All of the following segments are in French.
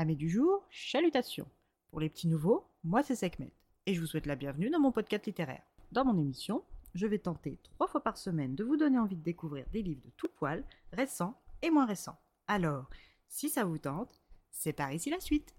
Amis du jour, chalutations. Pour les petits nouveaux, moi c'est Sekhmet et je vous souhaite la bienvenue dans mon podcast littéraire. Dans mon émission, je vais tenter trois fois par semaine de vous donner envie de découvrir des livres de tout poil, récents et moins récents. Alors, si ça vous tente, c'est par ici la suite.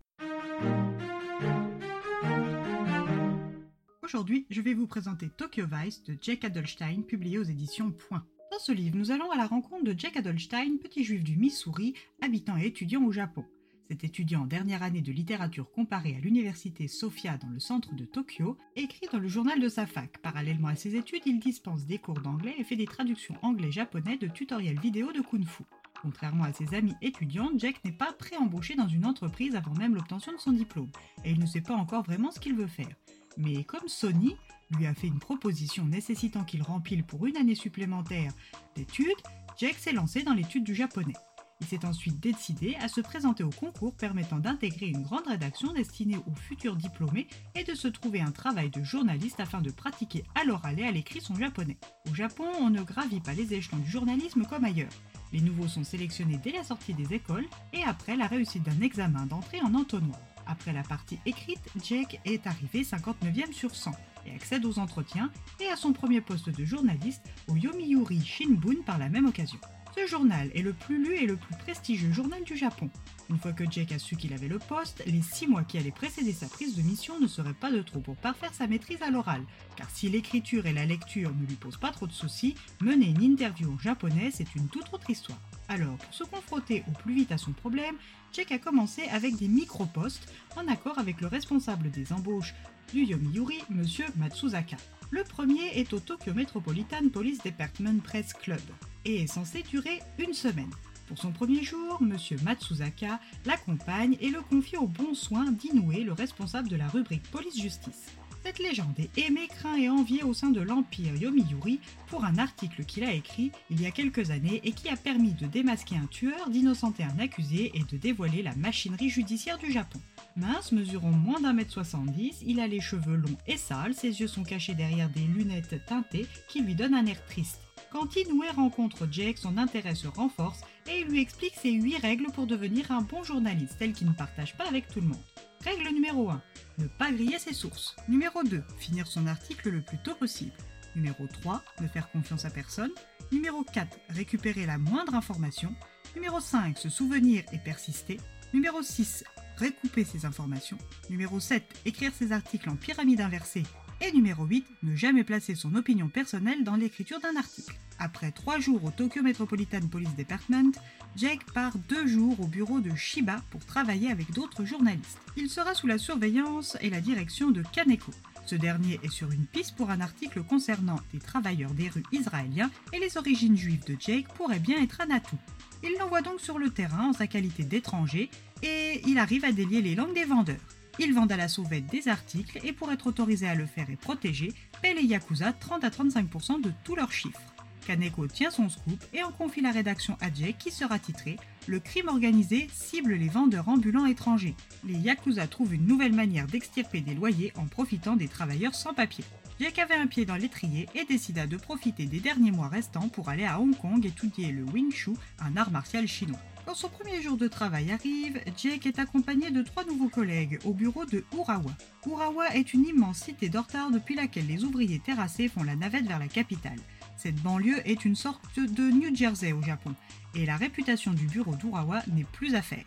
Aujourd'hui, je vais vous présenter Tokyo Vice de Jack Adelstein, publié aux éditions Point. Dans ce livre, nous allons à la rencontre de Jack Adelstein, petit juif du Missouri, habitant et étudiant au Japon. Cet étudiant en dernière année de littérature comparée à l'université Sophia dans le centre de Tokyo écrit dans le journal de sa fac. Parallèlement à ses études, il dispense des cours d'anglais et fait des traductions anglais-japonais de tutoriels vidéo de Kung Fu. Contrairement à ses amis étudiants, Jack n'est pas pré-embauché dans une entreprise avant même l'obtention de son diplôme, et il ne sait pas encore vraiment ce qu'il veut faire. Mais comme Sony lui a fait une proposition nécessitant qu'il rempile pour une année supplémentaire d'études, Jack s'est lancé dans l'étude du japonais. Il s'est ensuite décidé à se présenter au concours permettant d'intégrer une grande rédaction destinée aux futurs diplômés et de se trouver un travail de journaliste afin de pratiquer à l'oral et à l'écrit son japonais. Au Japon, on ne gravit pas les échelons du journalisme comme ailleurs. Les nouveaux sont sélectionnés dès la sortie des écoles et après la réussite d'un examen d'entrée en entonnoir. Après la partie écrite, Jake est arrivé 59e sur 100 et accède aux entretiens et à son premier poste de journaliste au Yomiuri Shinbun par la même occasion. Ce journal est le plus lu et le plus prestigieux journal du Japon. Une fois que Jake a su qu'il avait le poste, les six mois qui allaient précéder sa prise de mission ne seraient pas de trop pour parfaire sa maîtrise à l'oral, car si l'écriture et la lecture ne lui posent pas trop de soucis, mener une interview en japonais c'est une toute autre histoire. Alors, pour se confronter au plus vite à son problème, Jake a commencé avec des micro-postes en accord avec le responsable des embauches du Yomiuri, M. Matsuzaka. Le premier est au Tokyo Metropolitan Police Department Press Club et est censé durer une semaine. Pour son premier jour, M. Matsuzaka l'accompagne et le confie au bon soin d'Inoue, le responsable de la rubrique Police-Justice. Cette légende est aimée, craint et enviée au sein de l'Empire Yomiuri pour un article qu'il a écrit il y a quelques années et qui a permis de démasquer un tueur, d'innocenter un accusé et de dévoiler la machinerie judiciaire du Japon. Mince, mesurant moins d'un mètre 70, il a les cheveux longs et sales, ses yeux sont cachés derrière des lunettes teintées qui lui donnent un air triste. Quand Inoue rencontre Jake, son intérêt se renforce et il lui explique ses 8 règles pour devenir un bon journaliste, celles qu'il ne partage pas avec tout le monde. Règle numéro 1. Ne pas griller ses sources. Numéro 2. Finir son article le plus tôt possible. Numéro 3. Ne faire confiance à personne. Numéro 4. Récupérer la moindre information. Numéro 5. Se souvenir et persister. Numéro 6. Recouper ses informations. Numéro 7. Écrire ses articles en pyramide inversée et numéro 8, ne jamais placer son opinion personnelle dans l'écriture d'un article. Après trois jours au Tokyo Metropolitan Police Department, Jake part deux jours au bureau de Shiba pour travailler avec d'autres journalistes. Il sera sous la surveillance et la direction de Kaneko. Ce dernier est sur une piste pour un article concernant des travailleurs des rues israéliens et les origines juives de Jake pourraient bien être un atout. Il l'envoie donc sur le terrain en sa qualité d'étranger et il arrive à délier les langues des vendeurs. Ils vendent à la sauvette des articles et pour être autorisés à le faire et protégés, paient les Yakuza 30 à 35% de tous leurs chiffres. Kaneko tient son scoop et en confie la rédaction à Jake qui sera titré Le crime organisé cible les vendeurs ambulants étrangers. Les Yakuza trouvent une nouvelle manière d'extirper des loyers en profitant des travailleurs sans papier. Jake avait un pied dans l'étrier et décida de profiter des derniers mois restants pour aller à Hong Kong étudier le Wing Chun, un art martial chinois. Quand son premier jour de travail arrive, Jake est accompagné de trois nouveaux collègues au bureau de Urawa. Urawa est une immense cité d'Ortar depuis laquelle les ouvriers terrassés font la navette vers la capitale. Cette banlieue est une sorte de New Jersey au Japon, et la réputation du bureau d'Urawa n'est plus à faire.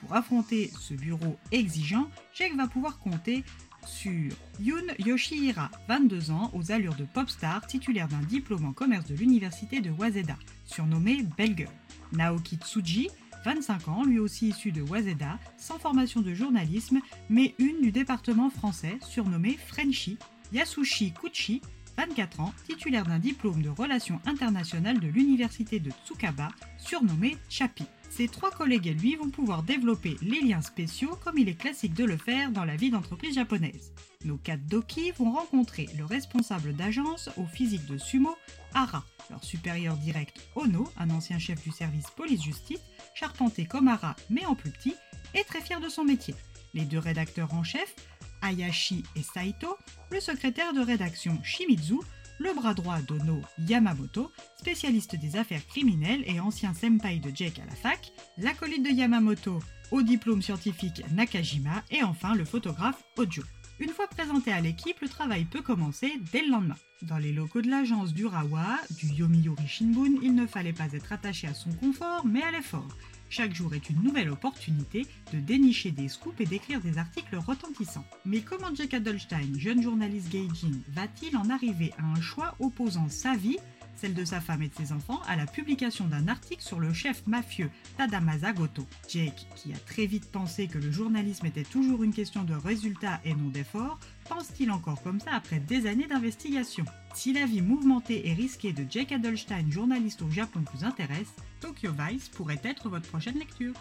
Pour affronter ce bureau exigeant, Jake va pouvoir compter sur Yun Yoshihira, 22 ans, aux allures de pop star, titulaire d'un diplôme en commerce de l'université de Waseda, surnommé Belle Girl. Naoki Tsuji, 25 ans, lui aussi issu de Waseda, sans formation de journalisme, mais une du département français, surnommée Frenchy. Yasushi Kuchi, 24 ans, titulaire d'un diplôme de relations internationales de l'université de Tsukaba, surnommé Chapi. Ces trois collègues et lui vont pouvoir développer les liens spéciaux comme il est classique de le faire dans la vie d'entreprise japonaise. Nos quatre doki vont rencontrer le responsable d'agence au physique de sumo, Ara, leur supérieur direct Ono, un ancien chef du service police-justice, charpenté comme Ara mais en plus petit, et très fier de son métier. Les deux rédacteurs en chef, Ayashi et Saito, le secrétaire de rédaction Shimizu, le bras droit d'Ono Yamamoto, spécialiste des affaires criminelles et ancien senpai de Jake à la fac, l'acolyte de Yamamoto, au diplôme scientifique Nakajima et enfin le photographe Ojo. Une fois présenté à l'équipe, le travail peut commencer dès le lendemain. Dans les locaux de l'agence d'Urawa, du Yomiuri Shinbun, il ne fallait pas être attaché à son confort, mais à l'effort. Chaque jour est une nouvelle opportunité de dénicher des scoops et d'écrire des articles retentissants. Mais comment Jack Adelstein, jeune journaliste gaijin, va-t-il en arriver à un choix opposant sa vie celle de sa femme et de ses enfants, à la publication d'un article sur le chef mafieux Tadamasa Goto. Jake, qui a très vite pensé que le journalisme était toujours une question de résultats et non d'efforts, pense-t-il encore comme ça après des années d'investigation? Si la vie mouvementée et risquée de Jake Adelstein, journaliste au Japon, vous intéresse, Tokyo Vice pourrait être votre prochaine lecture.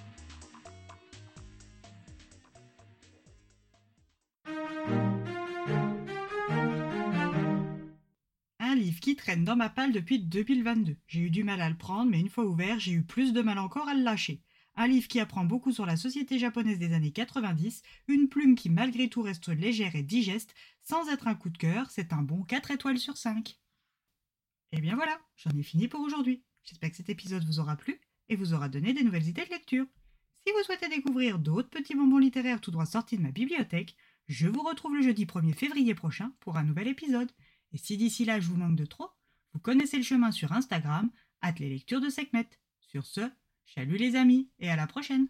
Traîne dans ma palle depuis 2022. J'ai eu du mal à le prendre, mais une fois ouvert, j'ai eu plus de mal encore à le lâcher. Un livre qui apprend beaucoup sur la société japonaise des années 90, une plume qui malgré tout reste légère et digeste, sans être un coup de cœur, c'est un bon 4 étoiles sur 5. Et eh bien voilà, j'en ai fini pour aujourd'hui. J'espère que cet épisode vous aura plu et vous aura donné des nouvelles idées de lecture. Si vous souhaitez découvrir d'autres petits bonbons littéraires tout droit sortis de ma bibliothèque, je vous retrouve le jeudi 1er février prochain pour un nouvel épisode. Et si d'ici là je vous manque de trop, vous connaissez le chemin sur Instagram, at les lectures de Sekhmet. Sur ce, chalut les amis et à la prochaine!